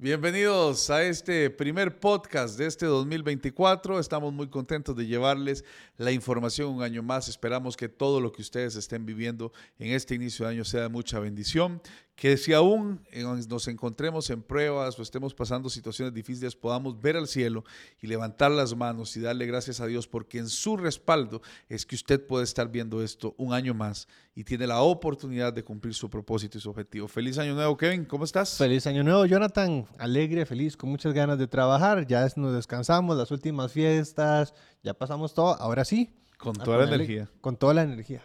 Bienvenidos a este primer podcast de este 2024. Estamos muy contentos de llevarles la información un año más. Esperamos que todo lo que ustedes estén viviendo en este inicio de año sea de mucha bendición. Que si aún eh, nos encontremos en pruebas o estemos pasando situaciones difíciles, podamos ver al cielo y levantar las manos y darle gracias a Dios, porque en su respaldo es que usted puede estar viendo esto un año más y tiene la oportunidad de cumplir su propósito y su objetivo. Feliz año nuevo, Kevin. ¿Cómo estás? Feliz año nuevo, Jonathan. Alegre, feliz, con muchas ganas de trabajar. Ya nos descansamos, las últimas fiestas, ya pasamos todo. Ahora sí. Con toda la energía. Con toda la energía.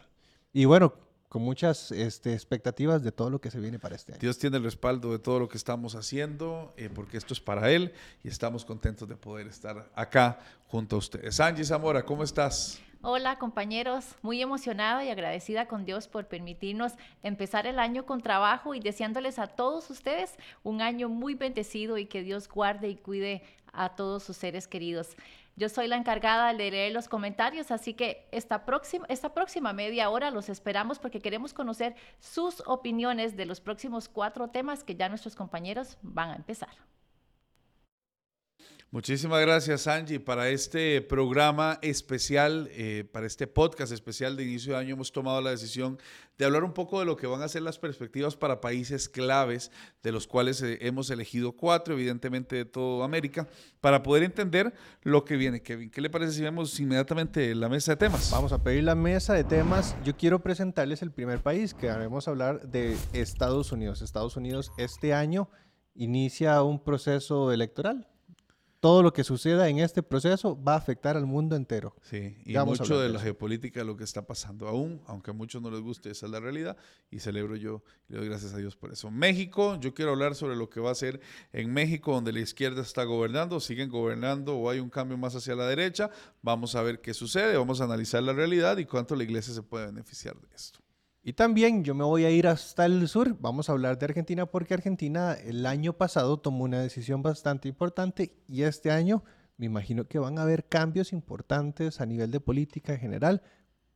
Y bueno, con muchas este, expectativas de todo lo que se viene para este año. Dios tiene el respaldo de todo lo que estamos haciendo, eh, porque esto es para Él y estamos contentos de poder estar acá junto a ustedes. Angie Zamora, ¿cómo estás? Hola compañeros, muy emocionada y agradecida con Dios por permitirnos empezar el año con trabajo y deseándoles a todos ustedes un año muy bendecido y que Dios guarde y cuide a todos sus seres queridos. Yo soy la encargada de leer los comentarios, así que esta próxima, esta próxima media hora los esperamos porque queremos conocer sus opiniones de los próximos cuatro temas que ya nuestros compañeros van a empezar. Muchísimas gracias, Angie. Para este programa especial, eh, para este podcast especial de inicio de año, hemos tomado la decisión de hablar un poco de lo que van a ser las perspectivas para países claves, de los cuales eh, hemos elegido cuatro, evidentemente de toda América, para poder entender lo que viene. Kevin, ¿qué le parece si vemos inmediatamente la mesa de temas? Vamos a pedir la mesa de temas. Yo quiero presentarles el primer país, que haremos hablar de Estados Unidos. Estados Unidos este año inicia un proceso electoral todo lo que suceda en este proceso va a afectar al mundo entero. Sí, y mucho de, la geopolítica lo que está pasando aún, aunque a muchos no les guste, esa es la realidad y celebro yo y le doy gracias a Dios por eso. México, yo quiero hablar sobre lo que va a ser en México, donde la izquierda está gobernando, siguen gobernando o hay un cambio más hacia la derecha. Vamos a ver qué sucede, vamos a analizar la realidad y cuánto la iglesia se puede beneficiar de esto. Y también yo me voy a ir hasta el sur, vamos a hablar de Argentina porque Argentina el año pasado tomó una decisión bastante importante y este año me imagino que van a haber cambios importantes a nivel de política en general.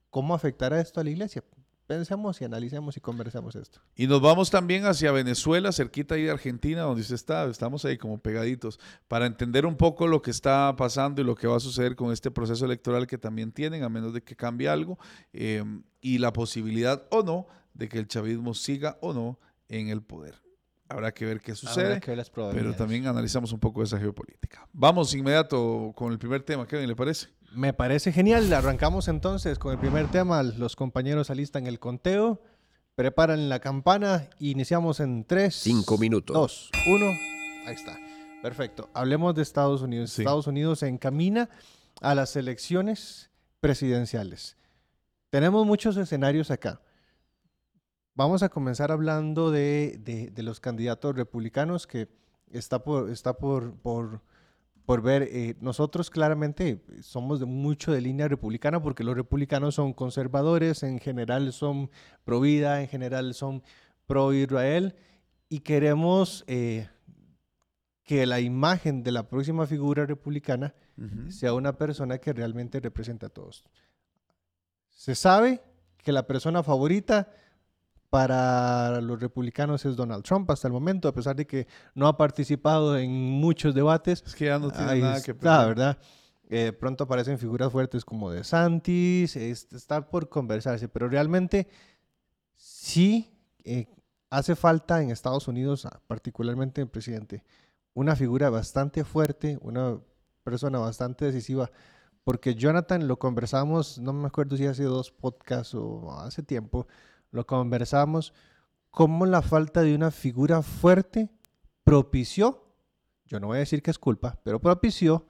¿Cómo afectará esto a la iglesia? Pensemos y analicemos y conversemos esto. Y nos vamos también hacia Venezuela, cerquita ahí de Argentina, donde usted está, estamos ahí como pegaditos, para entender un poco lo que está pasando y lo que va a suceder con este proceso electoral que también tienen, a menos de que cambie algo, eh, y la posibilidad o no de que el chavismo siga o no en el poder. Habrá que ver qué sucede, pero también analizamos un poco esa geopolítica. Vamos inmediato con el primer tema, ¿qué le parece? Me parece genial. Arrancamos entonces con el primer tema. Los compañeros alistan el conteo, preparan la campana y iniciamos en 3, 5 minutos. 2, 1. Ahí está. Perfecto. Hablemos de Estados Unidos. Estados Unidos se encamina a las elecciones presidenciales. Tenemos muchos escenarios acá. Vamos a comenzar hablando de, de, los candidatos republicanos que está por, está por, por por ver, eh, nosotros claramente somos de mucho de línea republicana porque los republicanos son conservadores, en general son pro vida, en general son pro Israel y queremos eh, que la imagen de la próxima figura republicana sea una persona que realmente represente a todos. Se sabe que la persona favorita para los republicanos es Donald Trump hasta el momento, a pesar de que no ha participado en muchos debates. Es que ya no tiene nada que está, ¿verdad? Eh, pronto aparecen figuras fuertes como de Santis, está por conversarse, pero realmente sí eh, hace falta en Estados Unidos, ah, particularmente el presidente, una figura bastante fuerte, una persona bastante decisiva, porque Jonathan lo conversamos, no me acuerdo si hace dos podcasts o hace tiempo, lo conversamos, cómo la falta de una figura fuerte propició, yo no voy a decir que es culpa, pero propició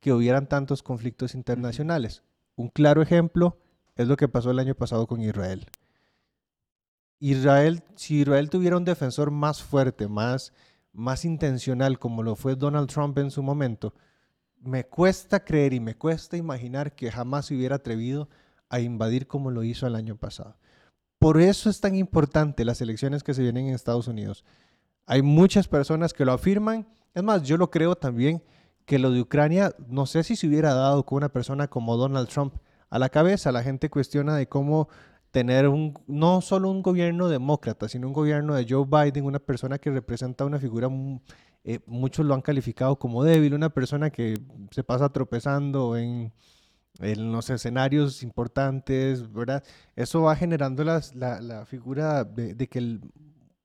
que hubieran tantos conflictos internacionales. Un claro ejemplo es lo que pasó el año pasado con Israel. Israel, si Israel tuviera un defensor más fuerte, más, más intencional, como lo fue Donald Trump en su momento, me cuesta creer y me cuesta imaginar que jamás se hubiera atrevido a invadir como lo hizo el año pasado. Por eso es tan importante las elecciones que se vienen en Estados Unidos. Hay muchas personas que lo afirman. Es más, yo lo creo también que lo de Ucrania, no sé si se hubiera dado con una persona como Donald Trump a la cabeza. La gente cuestiona de cómo tener un, no solo un gobierno demócrata, sino un gobierno de Joe Biden, una persona que representa una figura eh, muchos lo han calificado como débil, una persona que se pasa tropezando en, en los escenarios importantes, ¿verdad? Eso va generando las, la, la, figura de, de que el,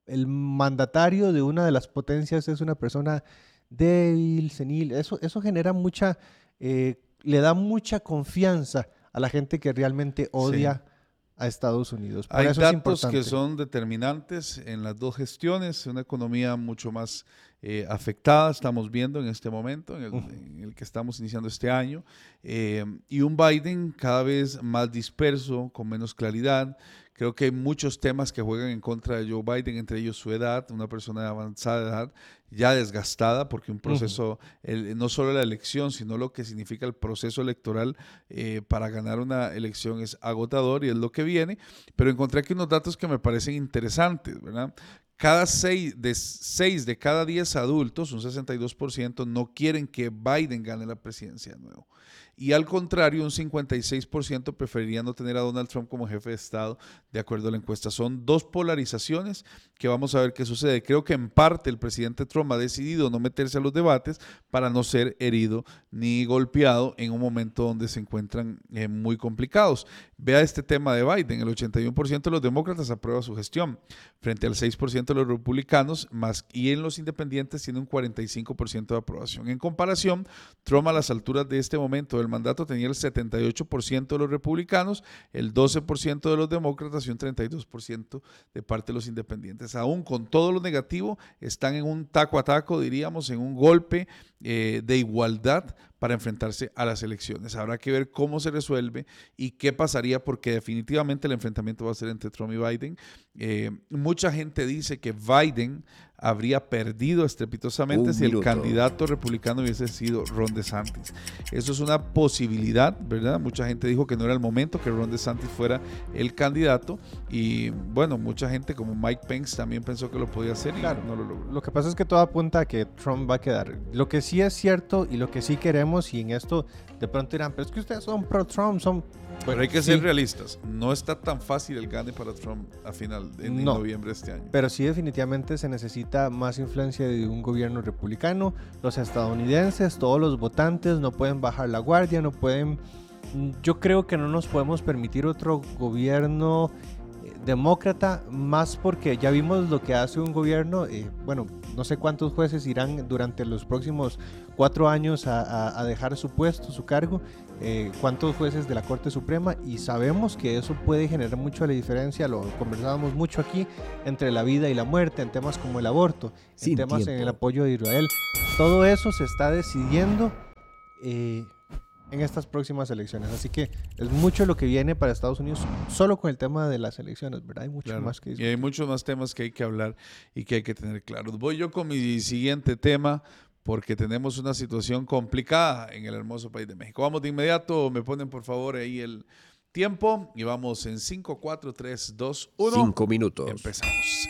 el, mandatario de una de las potencias es una persona débil, senil. Eso, eso genera mucha, eh, le da mucha confianza a la gente que realmente odia. Sí a Estados Unidos. Por Hay eso datos es que son determinantes en las dos gestiones, una economía mucho más eh, afectada, estamos viendo en este momento, en el, en el que estamos iniciando este año, eh, y un Biden cada vez más disperso, con menos claridad. Creo que hay muchos temas que juegan en contra de Joe Biden, entre ellos su edad, una persona de avanzada edad, ya desgastada, porque un proceso, el, no solo la elección, sino lo que significa el proceso electoral eh, para ganar una elección es agotador y es lo que viene. Pero encontré aquí unos datos que me parecen interesantes, ¿verdad? Cada seis de, seis de cada diez adultos, un 62%, no quieren que Biden gane la presidencia de nuevo. Y al contrario, un 56% preferiría no tener a Donald Trump como jefe de Estado, de acuerdo a la encuesta. Son dos polarizaciones que vamos a ver qué sucede. Creo que en parte el presidente Trump ha decidido no meterse a los debates para no ser herido ni golpeado en un momento donde se encuentran eh, muy complicados. Vea este tema de Biden. El 81% de los demócratas aprueba su gestión, frente al 6% de los republicanos, más y en los independientes tiene un 45% de aprobación. En comparación, Trump a las alturas de este momento el mandato tenía el 78% de los republicanos, el 12% de los demócratas y un 32% de parte de los independientes. Aún con todo lo negativo, están en un taco a taco, diríamos, en un golpe eh, de igualdad para enfrentarse a las elecciones. Habrá que ver cómo se resuelve y qué pasaría porque definitivamente el enfrentamiento va a ser entre Trump y Biden. Eh, mucha gente dice que Biden habría perdido estrepitosamente si el candidato republicano hubiese sido Ron DeSantis. Eso es una posibilidad, ¿verdad? Mucha gente dijo que no era el momento que Ron DeSantis fuera el candidato y bueno, mucha gente como Mike Pence también pensó que lo podía hacer y claro, no lo logró. Lo que pasa es que todo apunta a que Trump va a quedar. Lo que sí es cierto y lo que sí queremos y en esto de pronto dirán, pero es que ustedes son pro Trump, son pero hay que ser realistas. No está tan fácil el gane para Trump a final de noviembre de este año. Pero sí definitivamente se necesita más influencia de un gobierno republicano. Los estadounidenses, todos los votantes no pueden bajar la guardia, no pueden... Yo creo que no nos podemos permitir otro gobierno eh, demócrata, más porque ya vimos lo que hace un gobierno, eh, bueno, no sé cuántos jueces irán durante los próximos cuatro años a, a dejar su puesto, su cargo, eh, cuántos jueces de la Corte Suprema y sabemos que eso puede generar mucho la diferencia, lo conversábamos mucho aquí, entre la vida y la muerte, en temas como el aborto, en temas en el apoyo de Israel. Todo eso se está decidiendo eh, en estas próximas elecciones. Así que es mucho lo que viene para Estados Unidos solo con el tema de las elecciones, ¿verdad? Hay mucho más que Y hay muchos más temas que hay que hablar y que hay que tener claros. Voy yo con mi siguiente tema porque tenemos una situación complicada en el hermoso país de México. Vamos de inmediato, me ponen por favor ahí el tiempo y vamos en 5, 4, 3, 2, 1. 5 minutos. Empezamos.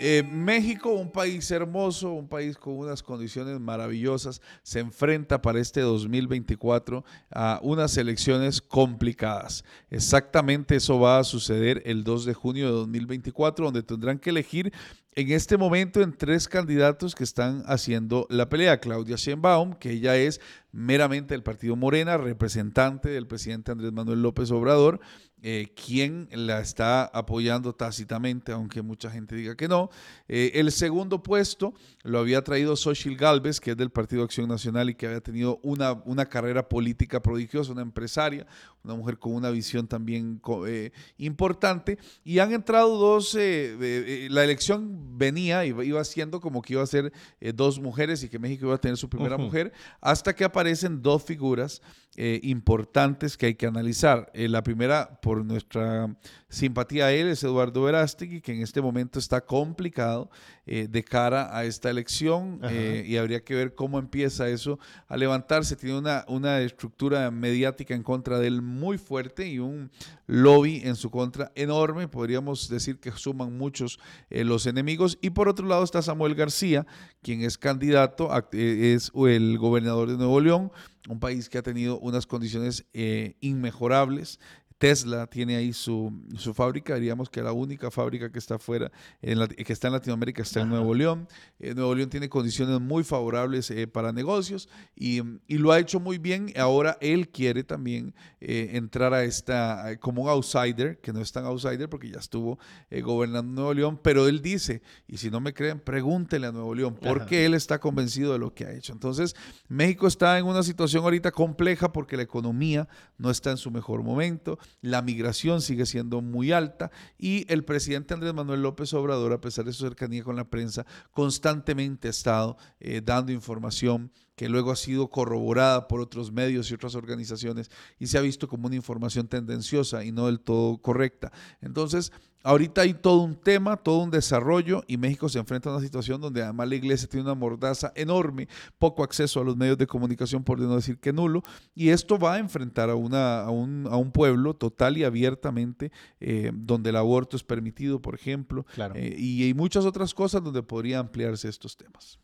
Eh, México, un país hermoso, un país con unas condiciones maravillosas, se enfrenta para este 2024 a unas elecciones complicadas. Exactamente eso va a suceder el 2 de junio de 2024, donde tendrán que elegir en este momento en tres candidatos que están haciendo la pelea. Claudia Sheinbaum, que ella es meramente del partido Morena, representante del presidente Andrés Manuel López Obrador, eh, quien la está apoyando tácitamente, aunque mucha gente diga que no. Eh, el segundo puesto lo había traído Xochitl Galvez, que es del Partido Acción Nacional y que había tenido una, una carrera política prodigiosa, una empresaria, una mujer con una visión también eh, importante. Y han entrado dos, la elección venía, iba, iba siendo como que iba a ser dos mujeres y que México iba a tener su primera mujer, hasta que aparecen dos figuras eh, importantes que hay que analizar. Eh, la primera, por nuestra simpatía a él, es Eduardo Verástegui, que en este momento está complicado eh, de cara a esta elección y habría que ver cómo empieza eso a levantarse. Tiene una, una estructura mediática en contra de él muy fuerte y un lobby en su contra enorme. Podríamos decir que suman muchos los enemigos. Y por otro lado está Samuel García, quien es candidato, es el gobernador de Nuevo León un país que ha tenido unas condiciones eh, inmejorables, Tesla tiene ahí su, su, fábrica, diríamos que la única fábrica que está fuera, en que está en Latinoamérica está en Nuevo León. Eh, Nuevo León tiene condiciones muy favorables eh, para negocios y, y, lo ha hecho muy bien. Ahora él quiere también entrar a esta, como un outsider, que no es tan outsider porque ya estuvo gobernando Nuevo León, pero él dice, y si no me creen, pregúntenle a Nuevo León, porque él está convencido de lo que ha hecho. Entonces, México está en una situación ahorita compleja porque la economía no está en su mejor momento, la migración sigue siendo muy alta y el presidente Andrés Manuel López Obrador, a pesar de su cercanía con la prensa, constantemente ha estado eh, dando información que luego ha sido corroborada por otros medios y otras organizaciones y se ha visto como una información tendenciosa y no del todo correcta. Entonces, ahorita hay todo un tema, todo un desarrollo y México se enfrenta a una situación donde además la iglesia tiene una mordaza enorme, poco acceso a los medios de comunicación, por no decir que nulo, y esto va a enfrentar a, una, a, un, a un pueblo total y abiertamente eh, donde el aborto es permitido, por ejemplo, eh, y hay muchas otras cosas donde podría ampliarse estos temas.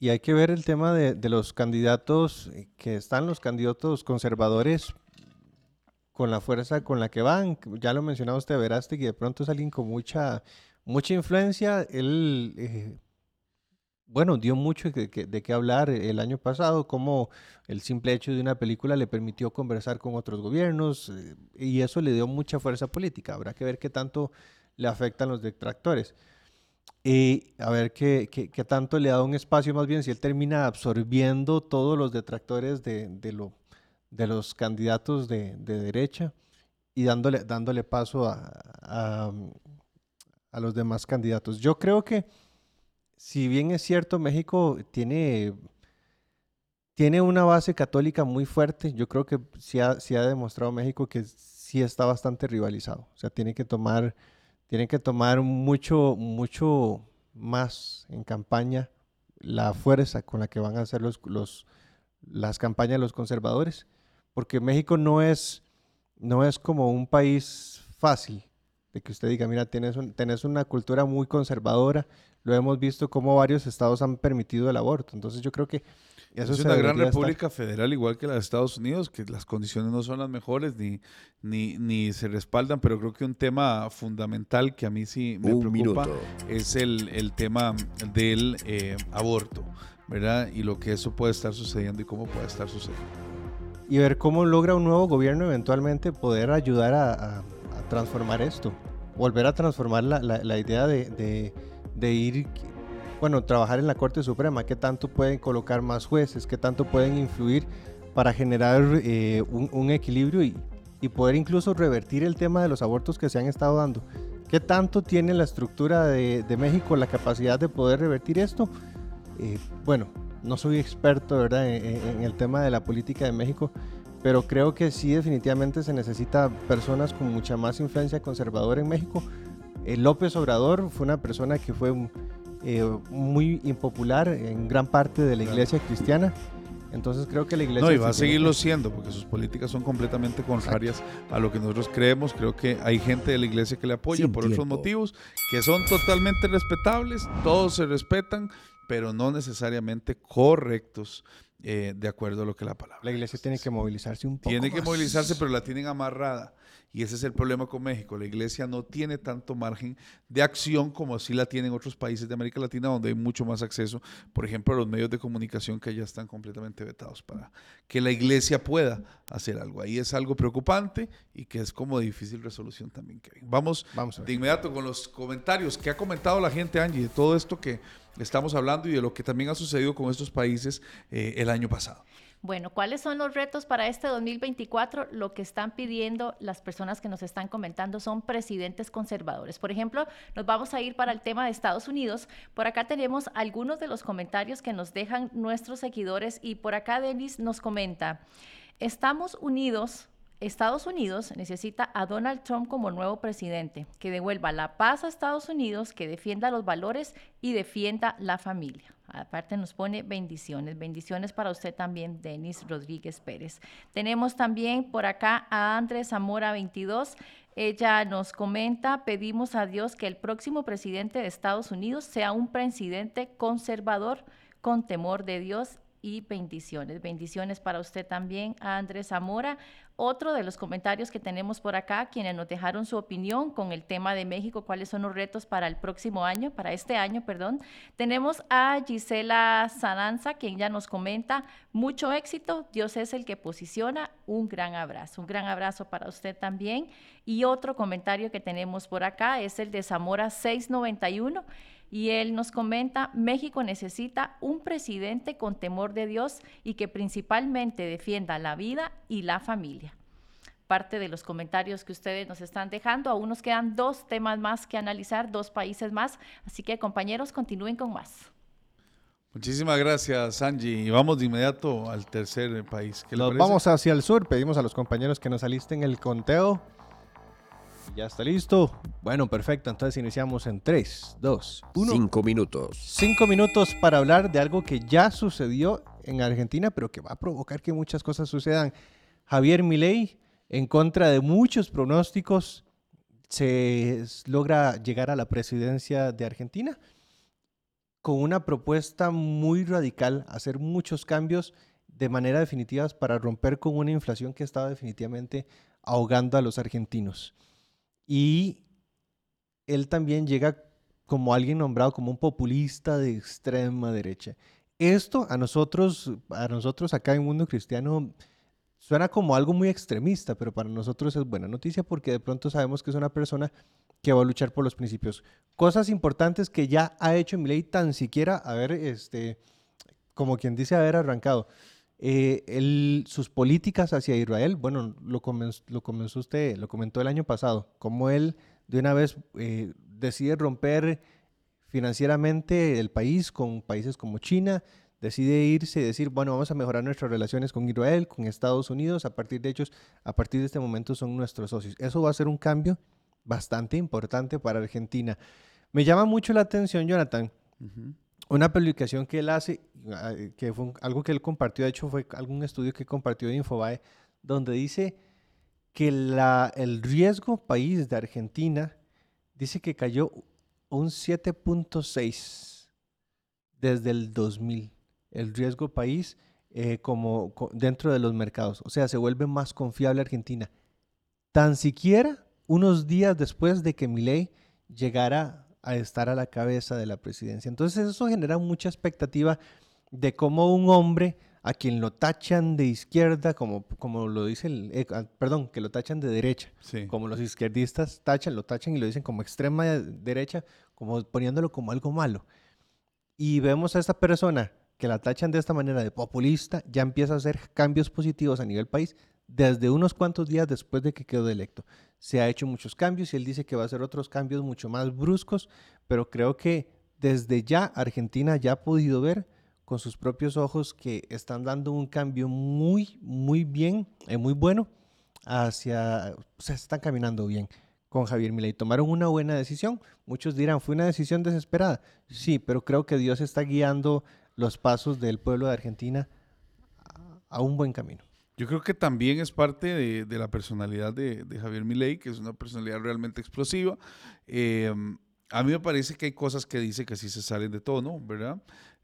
Y hay que ver el tema de, los candidatos, eh, que están los candidatos conservadores con la fuerza con la que van. Ya lo mencionaba usted, que de pronto es alguien con mucha, mucha influencia. Él, eh, bueno, dio mucho de, qué hablar el año pasado, como el simple hecho de una película le permitió conversar con otros gobiernos eh, y eso le dio mucha fuerza política. Habrá que ver qué tanto le afectan los detractores. Y a ver qué, qué, tanto le da un espacio, más bien si él termina absorbiendo todos los detractores de, de, lo, de los candidatos de, de, derecha y dándole, dándole paso a, a, a, los demás candidatos. Yo creo que, si bien es cierto, México tiene, tiene una base católica muy fuerte, yo creo que sí ha, sí ha demostrado México que sí está bastante rivalizado. O sea, tiene que tomar tienen que tomar mucho, mucho más en campaña la fuerza con la que van a hacer los, los, las campañas de los conservadores, porque México no es, no es como un país fácil, de que usted diga, mira, tienes, tenés una cultura muy conservadora, lo hemos visto como varios estados han permitido el aborto, entonces yo creo que es una gran república federal, igual que la de Estados Unidos, que las condiciones no son las mejores ni, ni, ni se respaldan, pero creo que un tema fundamental que a mí sí me preocupa es el, el, tema del eh, aborto, ¿verdad? Y lo que eso puede estar sucediendo y cómo puede estar sucediendo. Y ver cómo logra un nuevo gobierno eventualmente poder ayudar a, transformar esto, volver a transformar la, la, idea de, de, de ir bueno, trabajar en la Corte Suprema, qué tanto pueden colocar más jueces, qué tanto pueden influir para generar eh, un, equilibrio y, poder incluso revertir el tema de los abortos que se han estado dando. ¿Qué tanto tiene la estructura de, México la capacidad de poder revertir esto? Eh, bueno, no soy experto ¿verdad? En, el tema de la política de México, pero creo que sí definitivamente se necesita personas con mucha más influencia conservadora en México. Eh, López Obrador fue una persona que fue un, eh, muy impopular en gran parte de la iglesia cristiana. Entonces creo que la iglesia... No, y va a seguirlo siendo, porque sus políticas son completamente contrarias a lo que nosotros creemos. Creo que hay gente de la iglesia que le apoya por otros motivos, que son totalmente respetables, todos se respetan, pero no necesariamente correctos. Eh, de acuerdo a lo que la palabra. La iglesia tiene que movilizarse un poco. Tiene que movilizarse, pero la tienen amarrada. Y ese es el problema con México. La iglesia no tiene tanto margen de acción como así la tienen otros países de América Latina, donde hay mucho más acceso, por ejemplo, a los medios de comunicación que ya están completamente vetados para que la iglesia pueda hacer algo. Ahí es algo preocupante y que es como difícil resolución también, Vamos, Vamos de inmediato con los comentarios. ¿Qué ha comentado la gente, Angie, de todo esto que estamos hablando y de lo que también ha sucedido con estos países eh, el año pasado? Bueno, ¿cuáles son los retos para este 2024? Lo que están pidiendo las personas que nos están comentando son presidentes conservadores. Por ejemplo, nos vamos a ir para el tema de Estados Unidos. Por acá tenemos algunos de los comentarios que nos dejan nuestros seguidores y por acá Denis nos comenta, estamos unidos Estados Unidos necesita a Donald Trump como nuevo presidente, que devuelva la paz a Estados Unidos, que defienda los valores y defienda la familia. Aparte nos pone bendiciones. Bendiciones para usted también, Denis Rodríguez Pérez. Tenemos también por acá a Andrés Zamora 22. Ella nos comenta, pedimos a Dios que el próximo presidente de Estados Unidos sea un presidente conservador con temor de Dios y bendiciones. Bendiciones para usted también, Andrés Zamora. Otro de los comentarios que tenemos por acá, quienes nos dejaron su opinión con el tema de México, cuáles son los retos para el próximo año, para este año, perdón. Tenemos a Gisela Sananza, quien ya nos comenta, mucho éxito, Dios es el que posiciona, un gran abrazo, un gran abrazo para usted también. Y otro comentario que tenemos por acá es el de Zamora 691 y él nos comenta, México necesita un presidente con temor de Dios y que principalmente defienda la vida y la familia. Parte de los comentarios que ustedes nos están dejando, aún nos quedan dos temas más que analizar, dos países más, así que compañeros, continúen con más. Muchísimas gracias, Angie. Y vamos de inmediato al tercer país. nos vamos hacia el sur. Pedimos a los compañeros que nos alisten el conteo. Ya está listo. Bueno, perfecto. Entonces iniciamos en 3, 2, 1. 5 minutos. 5 minutos para hablar de algo que ya sucedió en Argentina, pero que va a provocar que muchas cosas sucedan. Javier Milei, en contra de muchos pronósticos, se logra llegar a la presidencia de Argentina con una propuesta muy radical, hacer muchos cambios de manera definitiva para romper con una inflación que estaba definitivamente ahogando a los argentinos. Y él también llega como alguien nombrado como un populista de extrema derecha. Esto a nosotros, a nosotros acá en Mundo Cristiano suena como algo muy extremista, pero para nosotros es buena noticia porque de pronto sabemos que es una persona que va a luchar por los principios. Cosas importantes que ya ha hecho ley tan siquiera haber, este, como quien dice, haber arrancado. Eh, sus políticas hacia Israel, bueno, lo comenzó, usted, lo comentó el año pasado, como él de una vez eh, decide romper financieramente el país con países como China, decide irse y decir, bueno, vamos a mejorar nuestras relaciones con Israel, con Estados Unidos, a partir de ellos, a partir de este momento son nuestros socios. Eso va a ser un cambio bastante importante para Argentina. Me llama mucho la atención, Jonathan, una publicación que él hace, que fue algo que él compartió, de hecho fue algún estudio que compartió de Infobae, donde dice que el riesgo país de Argentina dice que cayó un 7.6 desde el 2000. El riesgo país eh, como dentro de los mercados. O sea, se vuelve más confiable Argentina. Tan siquiera unos días después de que Milei llegara a estar a la cabeza de la presidencia. Entonces eso genera mucha expectativa de cómo un hombre a quien lo tachan de izquierda, como, como lo dice el, eh, ah, perdón, que lo tachan de derecha, como los izquierdistas tachan, lo tachan y lo dicen como extrema derecha, como poniéndolo como algo malo. Y vemos a esta persona que la tachan de esta manera de populista, ya empieza a hacer cambios positivos a nivel país desde unos cuantos días después de que quedó electo se ha hecho muchos cambios y él dice que va a hacer otros cambios mucho más bruscos, pero creo que desde ya Argentina ya ha podido ver con sus propios ojos que están dando un cambio muy, muy bien, eh, muy bueno hacia, o están caminando bien con Javier Milei. Tomaron una buena decisión. Muchos dirán, fue una decisión desesperada. Sí, pero creo que Dios está guiando los pasos del pueblo de Argentina a un buen camino. Yo creo que también es parte de, la personalidad de, Javier Milei, que es una personalidad realmente explosiva. Eh, a mí me parece que hay cosas que dice que sí se salen de tono, ¿verdad?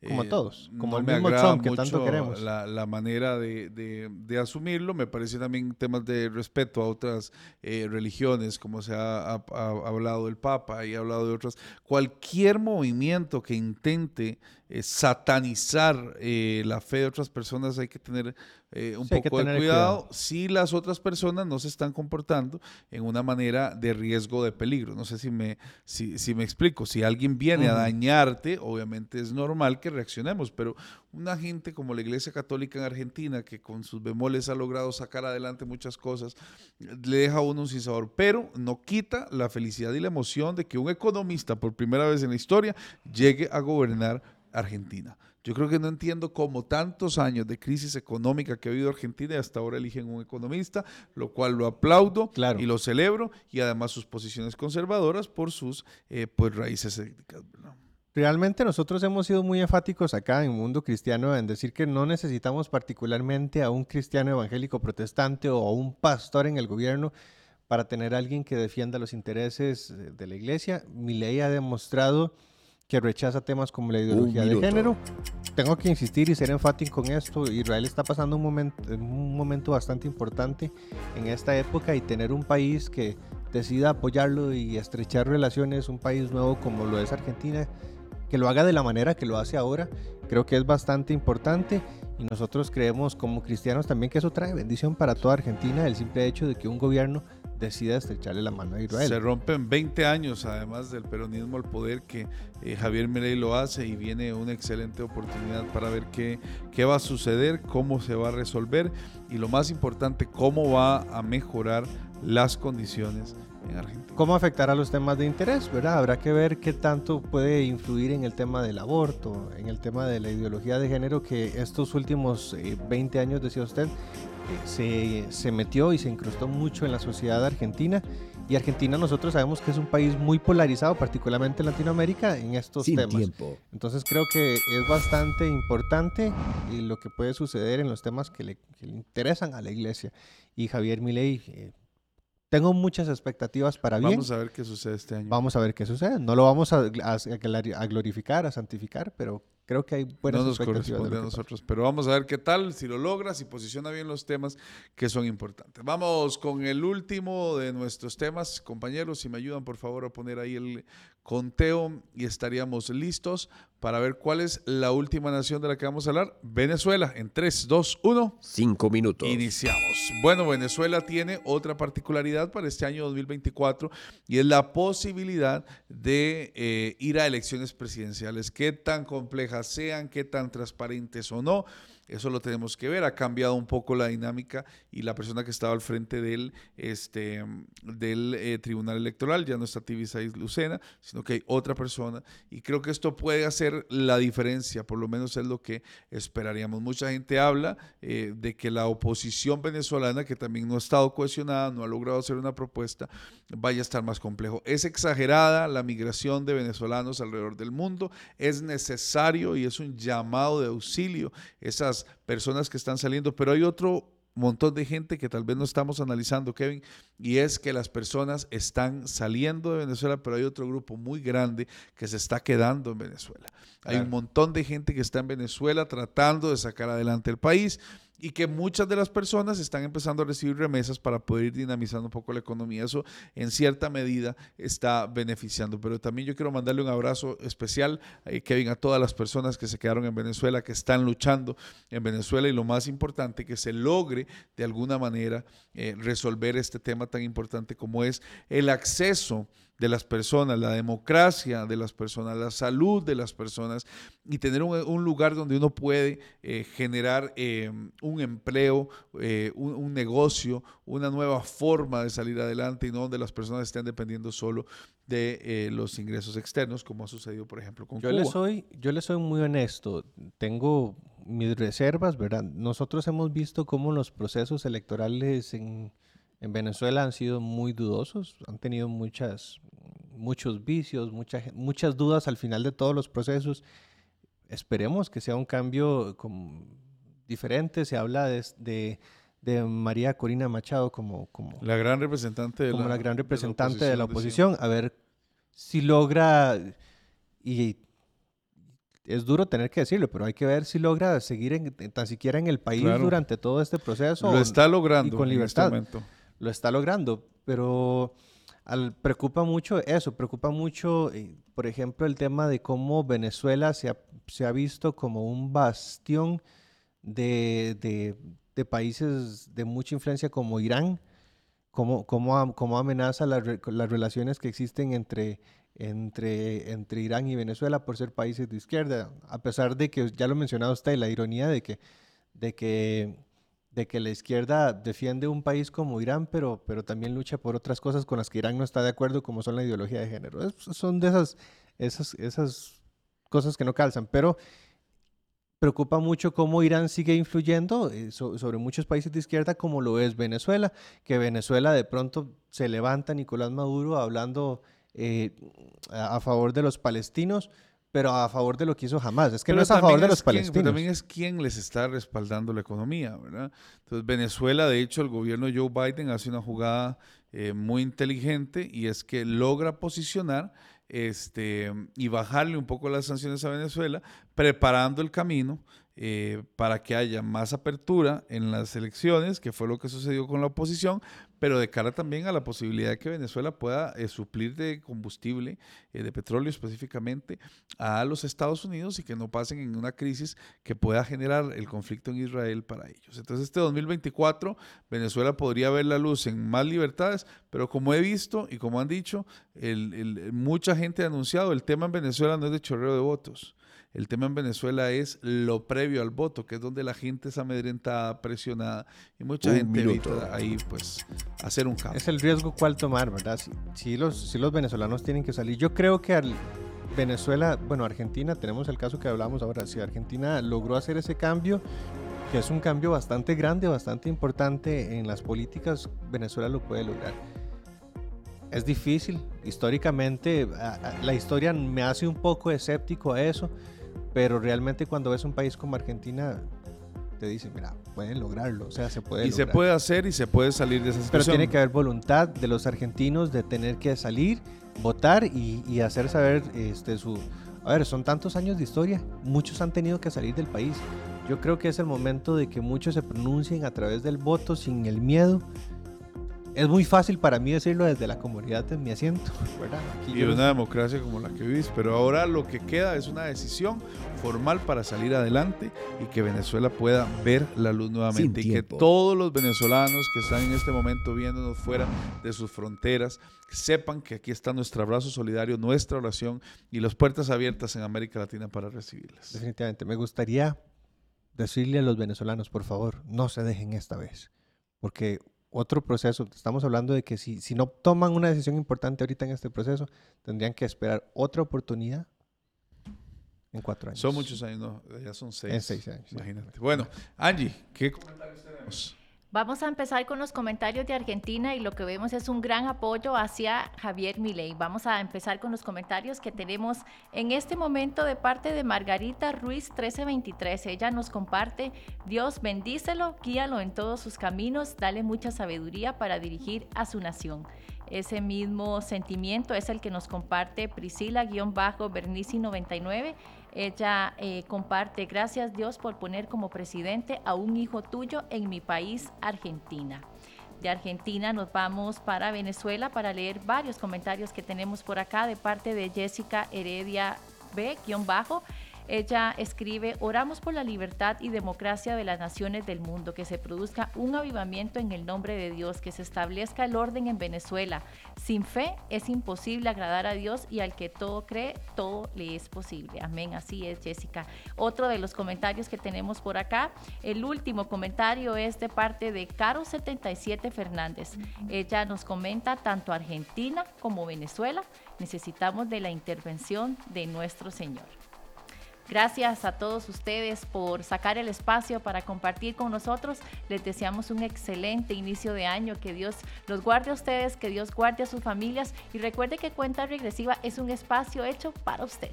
Como eh, todos, como el mismo Trump que tanto queremos. La, manera de, asumirlo, me parece también temas de respeto a otras eh, religiones, como se ha, hablado del Papa y ha hablado de otras. Cualquier movimiento que intente satanizar la fe de otras personas hay que tener eh, un poco de cuidado, si las otras personas no se están comportando en una manera de riesgo de peligro. No sé si me, si, si me explico. Si alguien viene a dañarte, obviamente es normal que reaccionemos, pero una gente como la Iglesia Católica en Argentina, que con sus bemoles ha logrado sacar adelante muchas cosas, le deja a uno un sinsabor, pero no quita la felicidad y la emoción de que un economista por primera vez en la historia llegue a gobernar Argentina. Yo creo que no entiendo cómo tantos años de crisis económica que ha habido Argentina y hasta ahora eligen un economista, lo cual lo aplaudo y lo celebro, y además sus posiciones conservadoras por sus eh, pues, raíces étnicas. Realmente nosotros hemos sido muy enfáticos acá en el mundo cristiano en decir que no necesitamos particularmente a un cristiano evangélico protestante o a un pastor en el gobierno para tener a alguien que defienda los intereses de la iglesia. Mi ley ha demostrado que rechaza temas como la ideología de género. Tengo que insistir y ser enfático con esto. Israel está pasando un momento, un momento bastante importante en esta época y tener un país que decida apoyarlo y estrechar relaciones, un país nuevo como lo es Argentina, que lo haga de la manera que lo hace ahora, creo que es bastante importante. Y nosotros creemos como cristianos también que eso trae bendición para toda Argentina, el simple hecho de que un gobierno decida estrecharle la mano a Israel. Se rompen 20 años, además del peronismo al poder, que eh, Javier Milei lo hace y viene una excelente oportunidad para ver qué, qué va a suceder, cómo se va a resolver y lo más importante, cómo va a mejorar las condiciones en Argentina. ¿Cómo afectará los temas de interés? ¿verdad? Habrá que ver qué tanto puede influir en el tema del aborto, en el tema de la ideología de género que estos últimos 20 eh, años, decía usted, se, se, metió y se incrustó mucho en la sociedad argentina. Y Argentina nosotros sabemos que es un país muy polarizado, particularmente en Latinoamérica, en estos Sin temas. Tiempo. Entonces creo que es bastante importante y lo que puede suceder en los temas que le, que le interesan a la iglesia. Y Javier Milei eh, tengo muchas expectativas para bien. Vamos a ver qué sucede este año. Vamos a ver qué sucede. No lo vamos a, a, glorificar, a santificar, pero creo que hay buenas no nos corresponde a nosotros, pero vamos a ver qué tal, si lo logra, si posiciona bien los temas que son importantes. Vamos con el último de nuestros temas, compañeros, si me ayudan por favor a poner ahí el conteo y estaríamos listos para ver cuál es la última nación de la que vamos a hablar. Venezuela, en 3, 2, 1. 5 minutos. Iniciamos. Bueno, Venezuela tiene otra particularidad para este año 2024 y es la posibilidad de eh, ir a elecciones presidenciales. Qué tan sean, qué tan transparentes o no. Eso lo tenemos que ver. Ha cambiado un poco la dinámica y la persona que estaba al frente del, este, del eh, Tribunal Electoral ya no está Tibisay Lucena, sino que hay otra persona. Y creo que esto puede hacer la diferencia, por lo menos es lo que esperaríamos. Mucha gente habla eh, de que la oposición venezolana, que también no ha estado cohesionada, no ha logrado hacer una propuesta, vaya a estar más complejo. Es exagerada la migración de venezolanos alrededor del mundo. Es necesario y es un llamado de auxilio. Personas que están saliendo, pero hay otro montón de gente que tal vez no estamos analizando, Kevin, y es que las personas están saliendo de Venezuela, pero hay otro grupo muy grande que se está quedando en Venezuela. Hay un montón de gente que está en Venezuela tratando de sacar adelante el país y que muchas de las personas están empezando a recibir remesas para poder ir dinamizando un poco la economía. Eso en cierta medida está beneficiando. Pero también yo quiero mandarle un abrazo especial, eh, Kevin, a todas las personas que se quedaron en Venezuela, que están luchando en Venezuela y lo más importante, que se logre de alguna manera eh, resolver este tema tan importante como es el acceso de las personas, la democracia de las personas, la salud de las personas y tener un, lugar donde uno puede eh, generar eh, un empleo, eh, un, negocio, una nueva forma de salir adelante y no donde las personas estén dependiendo solo de los ingresos externos, como ha sucedido, por ejemplo, con yo Cuba. Le soy, yo le soy muy honesto. Tengo mis reservas, ¿verdad? Nosotros hemos visto cómo los procesos electorales en en Venezuela han sido muy dudosos, han tenido muchas, muchos vicios, muchas dudas al final de todos los procesos. Esperemos que sea un cambio diferente. Se habla de, de, María Corina Machado como, como la gran representante de como la, gran representante de la oposición. a ver si logra y es duro tener que decirlo, pero hay que ver si logra seguir en, tan siquiera en el país durante todo este proceso. Lo está logrando con este libertad lo está logrando, pero al, preocupa mucho eso, preocupa mucho, eh, por ejemplo, el tema de cómo Venezuela se ha, visto como un bastión de, países de mucha influencia como Irán, cómo, cómo, cómo amenaza las relaciones que existen entre, entre, entre Irán y Venezuela por ser países de izquierda, a pesar de que, ya lo mencionaba usted, la ironía de que, de que de que la izquierda defiende un país como Irán, pero, pero también lucha por otras cosas con las que Irán no está de acuerdo, como son la ideología de género. son de esas, esas, esas cosas que no calzan, pero preocupa mucho cómo Irán sigue influyendo eh, sobre muchos países de izquierda, como lo es Venezuela, que Venezuela de pronto se levanta Nicolás Maduro hablando eh, a favor de los palestinos, pero a favor de lo que hizo jamás. Es que no es a favor de los palestinos. también es quien les está respaldando la economía, ¿verdad? Entonces, Venezuela, de hecho, el gobierno de Joe Biden hace una jugada eh, muy inteligente y es que logra posicionar este, y bajarle un poco las sanciones a Venezuela, preparando el camino eh, para que haya más apertura en las elecciones, que fue lo que sucedió con la oposición, pero de cara también a la posibilidad de que Venezuela pueda eh, suplir de combustible, eh, de petróleo específicamente, a los Estados Unidos y que no pasen en una crisis que pueda generar el conflicto en Israel para ellos. Entonces este 2024 Venezuela podría ver la luz en más libertades, pero como he visto y como han dicho, mucha gente ha anunciado, el tema en Venezuela no es de chorreo de votos. El tema en Venezuela es lo previo al voto, que es donde la gente es amedrentada, presionada y mucha gente evita ahí pues hacer un cambio. Es el riesgo cuál tomar, ¿verdad? Si, los, si los venezolanos tienen que salir. Yo creo que al Venezuela, bueno, Argentina, tenemos el caso que hablamos ahora, si Argentina logró hacer ese cambio, que es un cambio bastante grande, bastante importante en las políticas, Venezuela lo puede lograr. Es difícil, históricamente, la historia me hace un poco escéptico a eso pero realmente cuando ves un país como Argentina, te dicen, mira, pueden lograrlo, o sea, se puede. Y se puede hacer y se puede salir de esa situación. Pero tiene que haber voluntad de los argentinos de tener que salir, votar y, hacer saber este, su... A ver, son tantos años de historia, muchos han tenido que salir del país. Yo creo que es el momento de que muchos se pronuncien a través del voto sin el miedo es muy fácil para mí decirlo desde la comunidad de mi asiento, ¿verdad? y una democracia como la que vivís, pero ahora lo que queda es una decisión formal para salir adelante y que Venezuela pueda ver la luz nuevamente y que todos los venezolanos que están en este momento viéndonos fuera de sus fronteras sepan que aquí está nuestro abrazo solidario, nuestra oración y las puertas abiertas en América Latina para recibirlas. Definitivamente, me gustaría decirle a los venezolanos, por favor, no se dejen esta vez, porque otro proceso. Estamos hablando de que si, si no toman una decisión importante ahorita en este proceso, tendrían que esperar otra oportunidad en cuatro años. Son muchos años, no, ya son seis. En seis años. Imagínate. Bueno, Angie, ¿qué comentarios tenemos? Vamos a empezar con los comentarios de Argentina y lo que vemos es un gran apoyo hacia Javier Milei. Vamos a empezar con los comentarios que tenemos en este momento de parte de Margarita Ruiz 1323. Ella nos comparte, Dios bendícelo, guíalo en todos sus caminos, dale mucha sabiduría para dirigir a su nación. Ese mismo sentimiento es el que nos comparte Priscila-Bernici99 ella eh, comparte, gracias Dios por poner como presidente a un hijo tuyo en mi país, Argentina. De Argentina nos vamos para Venezuela para leer varios comentarios que tenemos por acá de parte de Jessica Heredia B-bajo. Ella escribe, oramos por la libertad y democracia de las naciones del mundo, que se produzca un avivamiento en el nombre de Dios, que se establezca el orden en Venezuela. Sin fe es imposible agradar a Dios y al que todo cree, todo le es posible. Amén, así es Jessica. Otro de los comentarios que tenemos por acá, el último comentario es de parte de Caro77 Fernández. Ella nos comenta tanto Argentina como Venezuela necesitamos de la intervención de nuestro Señor. Gracias a todos ustedes por sacar el espacio para compartir con nosotros. Les deseamos un excelente inicio de año. Que Dios los guarde a ustedes, que Dios guarde a sus familias y recuerde que Cuenta Regresiva es un espacio hecho para usted.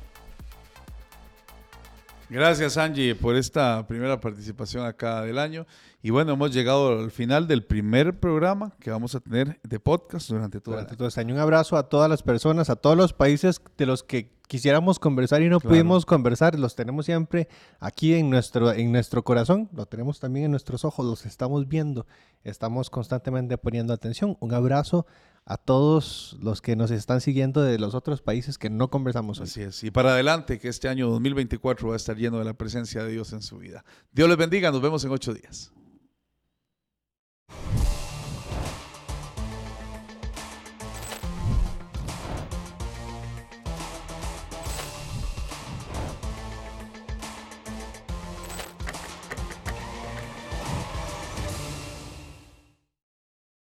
Gracias Angie por esta primera participación acá del año. Y bueno, hemos llegado al final del primer programa que vamos a tener de podcast durante todo, todo este año. Un abrazo a todas las personas, a todos los países de los que quisiéramos conversar y no pudimos conversar, los tenemos siempre aquí en nuestro, en nuestro corazón, lo tenemos también en nuestros ojos, los estamos viendo, estamos constantemente poniendo atención. Un abrazo a todos los que nos están siguiendo de los otros países que no conversamos hoy. Así es. Y para adelante, que este año 2024 va a estar lleno de la presencia de Dios en su vida. Dios les bendiga. Nos vemos en ocho días.